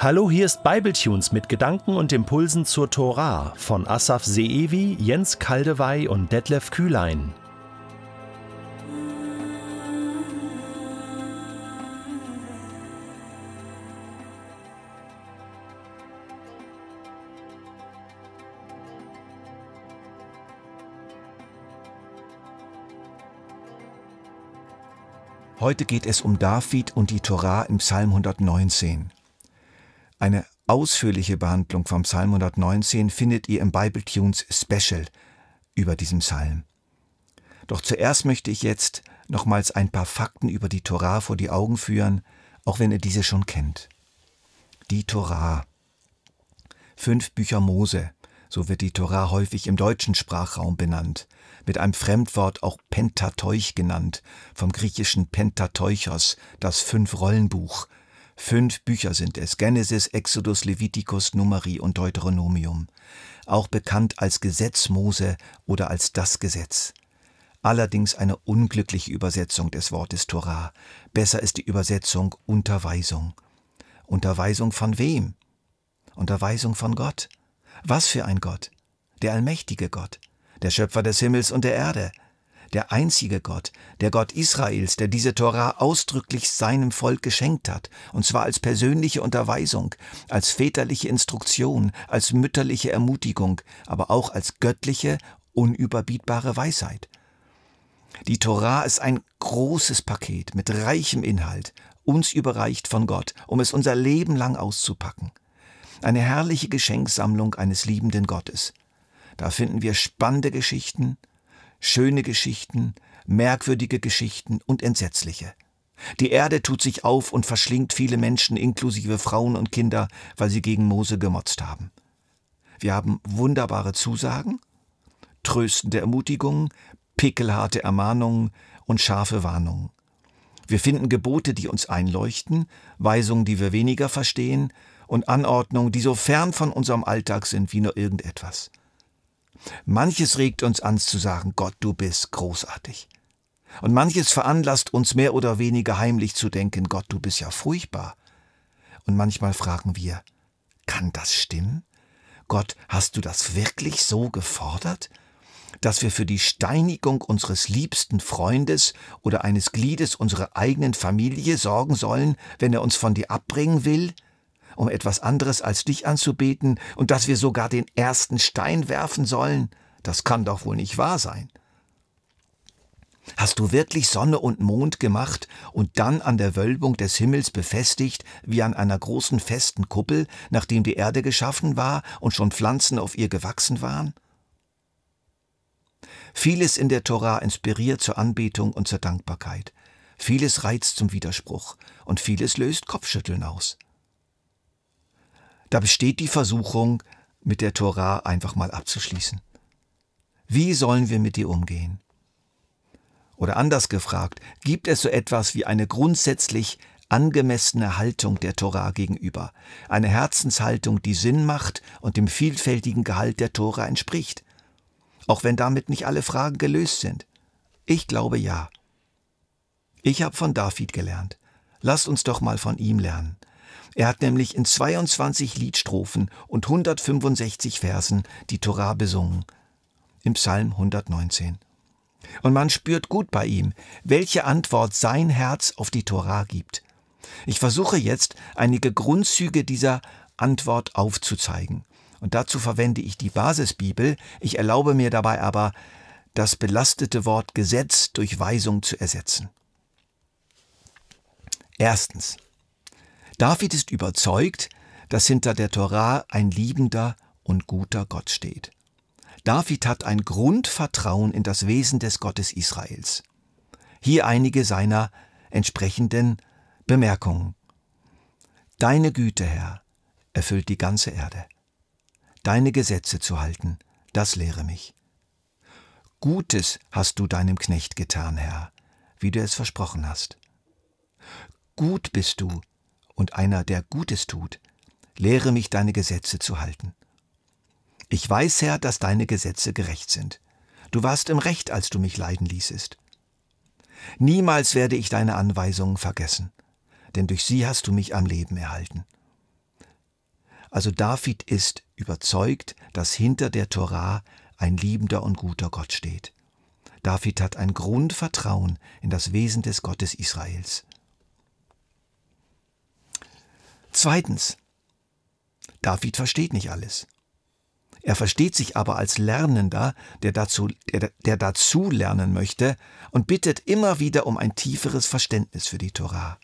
Hallo, hier ist Bibletunes mit Gedanken und Impulsen zur Tora von Asaf Seevi, Jens Kaldewey und Detlef Kühlein. Heute geht es um David und die Torah im Psalm 119. Eine ausführliche Behandlung vom Psalm 119 findet ihr im Bible Tunes Special über diesen Psalm. Doch zuerst möchte ich jetzt nochmals ein paar Fakten über die Torah vor die Augen führen, auch wenn ihr diese schon kennt. Die Torah. Fünf Bücher Mose, so wird die Torah häufig im deutschen Sprachraum benannt, mit einem Fremdwort auch Pentateuch genannt, vom griechischen Pentateuchos, das Fünf-Rollenbuch, Fünf Bücher sind es, Genesis, Exodus, Levitikus, Numeri und Deuteronomium, auch bekannt als Gesetz Mose oder als das Gesetz. Allerdings eine unglückliche Übersetzung des Wortes Torah. Besser ist die Übersetzung Unterweisung. Unterweisung von wem? Unterweisung von Gott. Was für ein Gott? Der allmächtige Gott, der Schöpfer des Himmels und der Erde, der einzige Gott, der Gott Israels, der diese Tora ausdrücklich seinem Volk geschenkt hat, und zwar als persönliche Unterweisung, als väterliche Instruktion, als mütterliche Ermutigung, aber auch als göttliche, unüberbietbare Weisheit. Die Tora ist ein großes Paket mit reichem Inhalt, uns überreicht von Gott, um es unser Leben lang auszupacken. Eine herrliche Geschenksammlung eines liebenden Gottes. Da finden wir spannende Geschichten, schöne Geschichten, merkwürdige Geschichten und entsetzliche. Die Erde tut sich auf und verschlingt viele Menschen inklusive Frauen und Kinder, weil sie gegen Mose gemotzt haben. Wir haben wunderbare Zusagen, tröstende Ermutigungen, pickelharte Ermahnungen und scharfe Warnungen. Wir finden Gebote, die uns einleuchten, Weisungen, die wir weniger verstehen und Anordnungen, die so fern von unserem Alltag sind wie nur irgendetwas. Manches regt uns an zu sagen, Gott, du bist großartig. Und manches veranlasst uns mehr oder weniger heimlich zu denken, Gott, du bist ja furchtbar. Und manchmal fragen wir, kann das stimmen? Gott, hast du das wirklich so gefordert? Dass wir für die Steinigung unseres liebsten Freundes oder eines Gliedes unserer eigenen Familie sorgen sollen, wenn er uns von dir abbringen will? Um etwas anderes als dich anzubeten und dass wir sogar den ersten Stein werfen sollen? Das kann doch wohl nicht wahr sein. Hast du wirklich Sonne und Mond gemacht und dann an der Wölbung des Himmels befestigt, wie an einer großen festen Kuppel, nachdem die Erde geschaffen war und schon Pflanzen auf ihr gewachsen waren? Vieles in der Tora inspiriert zur Anbetung und zur Dankbarkeit. Vieles reizt zum Widerspruch und vieles löst Kopfschütteln aus. Da besteht die Versuchung, mit der Tora einfach mal abzuschließen. Wie sollen wir mit dir umgehen? Oder anders gefragt, gibt es so etwas wie eine grundsätzlich angemessene Haltung der Tora gegenüber, eine Herzenshaltung, die Sinn macht und dem vielfältigen Gehalt der Tora entspricht, auch wenn damit nicht alle Fragen gelöst sind? Ich glaube ja. Ich habe von David gelernt. Lasst uns doch mal von ihm lernen. Er hat nämlich in 22 Liedstrophen und 165 Versen die Torah besungen. Im Psalm 119. Und man spürt gut bei ihm, welche Antwort sein Herz auf die Torah gibt. Ich versuche jetzt, einige Grundzüge dieser Antwort aufzuzeigen. Und dazu verwende ich die Basisbibel. Ich erlaube mir dabei aber, das belastete Wort Gesetz durch Weisung zu ersetzen. Erstens. David ist überzeugt, dass hinter der Torah ein liebender und guter Gott steht. David hat ein Grundvertrauen in das Wesen des Gottes Israels. Hier einige seiner entsprechenden Bemerkungen. Deine Güte, Herr, erfüllt die ganze Erde. Deine Gesetze zu halten, das lehre mich. Gutes hast du deinem Knecht getan, Herr, wie du es versprochen hast. Gut bist du, und einer, der Gutes tut, lehre mich deine Gesetze zu halten. Ich weiß, Herr, dass deine Gesetze gerecht sind. Du warst im Recht, als du mich leiden ließest. Niemals werde ich deine Anweisungen vergessen, denn durch sie hast du mich am Leben erhalten. Also David ist überzeugt, dass hinter der Torah ein liebender und guter Gott steht. David hat ein Grundvertrauen in das Wesen des Gottes Israels. Zweitens, David versteht nicht alles. Er versteht sich aber als Lernender, der dazu, der, der dazu lernen möchte und bittet immer wieder um ein tieferes Verständnis für die Torah.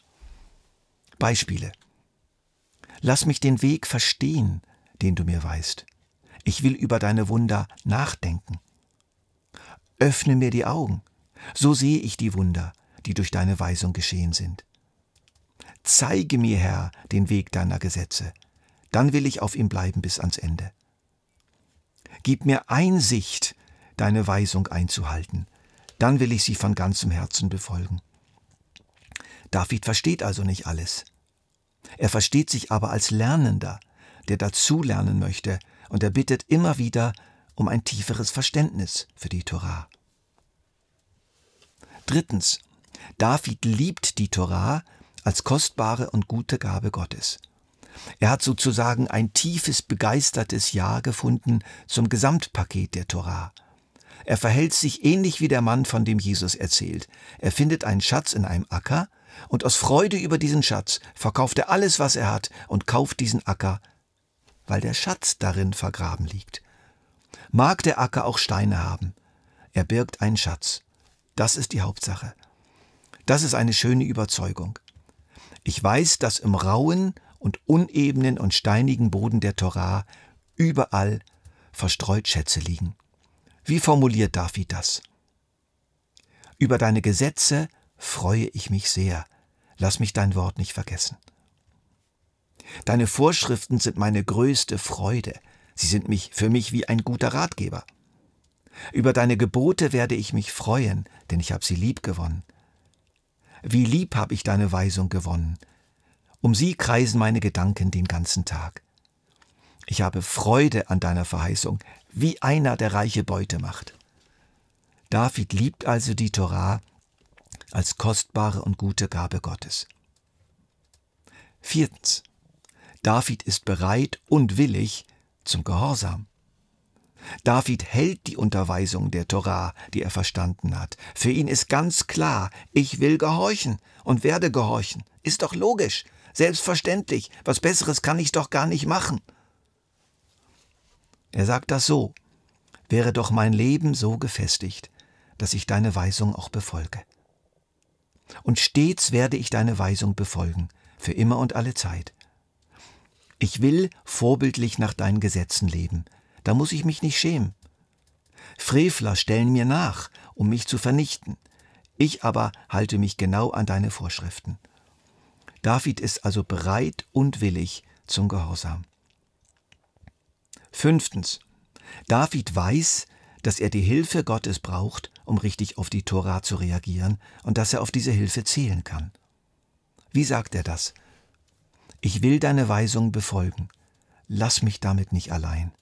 Beispiele. Lass mich den Weg verstehen, den du mir weißt. Ich will über deine Wunder nachdenken. Öffne mir die Augen, so sehe ich die Wunder, die durch deine Weisung geschehen sind. Zeige mir, Herr, den Weg deiner Gesetze, dann will ich auf ihm bleiben bis ans Ende. Gib mir Einsicht, deine Weisung einzuhalten, dann will ich sie von ganzem Herzen befolgen. David versteht also nicht alles. Er versteht sich aber als Lernender, der dazulernen möchte, und er bittet immer wieder um ein tieferes Verständnis für die Torah. Drittens. David liebt die Torah als kostbare und gute Gabe Gottes. Er hat sozusagen ein tiefes, begeistertes Ja gefunden zum Gesamtpaket der Torah. Er verhält sich ähnlich wie der Mann, von dem Jesus erzählt. Er findet einen Schatz in einem Acker und aus Freude über diesen Schatz verkauft er alles, was er hat und kauft diesen Acker, weil der Schatz darin vergraben liegt. Mag der Acker auch Steine haben, er birgt einen Schatz. Das ist die Hauptsache. Das ist eine schöne Überzeugung. Ich weiß, dass im rauen und unebenen und steinigen Boden der Torah überall verstreut Schätze liegen. Wie formuliert David das? Über deine Gesetze freue ich mich sehr. Lass mich dein Wort nicht vergessen. Deine Vorschriften sind meine größte Freude. Sie sind mich für mich wie ein guter Ratgeber. Über deine Gebote werde ich mich freuen, denn ich habe sie lieb gewonnen. Wie lieb habe ich deine Weisung gewonnen, um sie kreisen meine Gedanken den ganzen Tag. Ich habe Freude an deiner Verheißung, wie einer, der reiche Beute macht. David liebt also die Torah als kostbare und gute Gabe Gottes. Viertens. David ist bereit und willig zum Gehorsam. David hält die Unterweisung der Torah, die er verstanden hat. Für ihn ist ganz klar, ich will gehorchen und werde gehorchen. Ist doch logisch. Selbstverständlich, was Besseres kann ich doch gar nicht machen. Er sagt das so, wäre doch mein Leben so gefestigt, dass ich deine Weisung auch befolge. Und stets werde ich deine Weisung befolgen, für immer und alle Zeit. Ich will vorbildlich nach deinen Gesetzen leben, da muss ich mich nicht schämen. Frevler stellen mir nach, um mich zu vernichten, ich aber halte mich genau an deine Vorschriften. David ist also bereit und willig zum Gehorsam. Fünftens. David weiß, dass er die Hilfe Gottes braucht, um richtig auf die Tora zu reagieren und dass er auf diese Hilfe zählen kann. Wie sagt er das? Ich will deine Weisung befolgen. Lass mich damit nicht allein.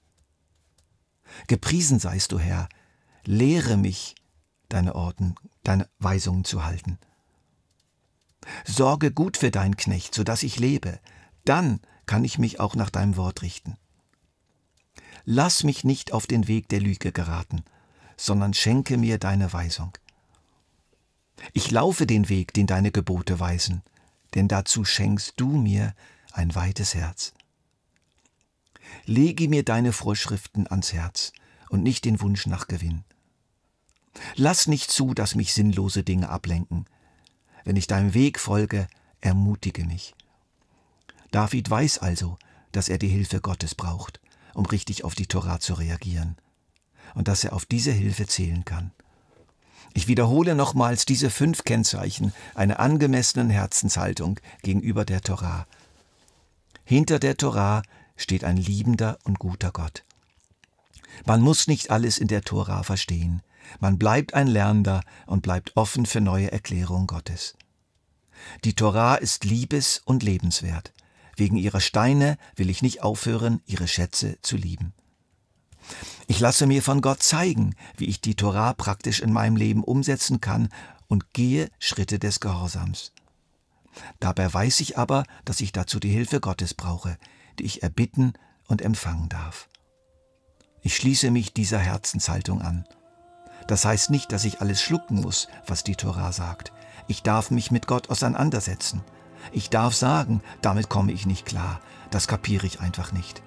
Gepriesen seist du, Herr, lehre mich, deine Orden, deine Weisungen zu halten. Sorge gut für deinen Knecht, so dass ich lebe, dann kann ich mich auch nach deinem Wort richten. Lass mich nicht auf den Weg der Lüge geraten, sondern schenke mir deine Weisung. Ich laufe den Weg, den deine Gebote weisen, denn dazu schenkst du mir ein weites Herz. Lege mir deine Vorschriften ans Herz und nicht den Wunsch nach Gewinn. Lass nicht zu, dass mich sinnlose Dinge ablenken, wenn ich deinem Weg folge, ermutige mich. David weiß also, dass er die Hilfe Gottes braucht, um richtig auf die Torah zu reagieren, und dass er auf diese Hilfe zählen kann. Ich wiederhole nochmals diese fünf Kennzeichen einer angemessenen Herzenshaltung gegenüber der Torah. Hinter der Torah steht ein liebender und guter Gott. Man muss nicht alles in der Tora verstehen. Man bleibt ein Lernender und bleibt offen für neue Erklärungen Gottes. Die Torah ist liebes- und lebenswert. Wegen ihrer Steine will ich nicht aufhören, ihre Schätze zu lieben. Ich lasse mir von Gott zeigen, wie ich die Torah praktisch in meinem Leben umsetzen kann und gehe Schritte des Gehorsams. Dabei weiß ich aber, dass ich dazu die Hilfe Gottes brauche, die ich erbitten und empfangen darf. Ich schließe mich dieser Herzenshaltung an. Das heißt nicht, dass ich alles schlucken muss, was die Tora sagt. Ich darf mich mit Gott auseinandersetzen. Ich darf sagen, damit komme ich nicht klar, das kapiere ich einfach nicht.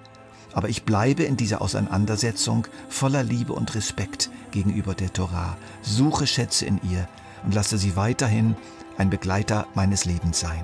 Aber ich bleibe in dieser Auseinandersetzung voller Liebe und Respekt gegenüber der Tora, suche Schätze in ihr und lasse sie weiterhin ein Begleiter meines Lebens sein.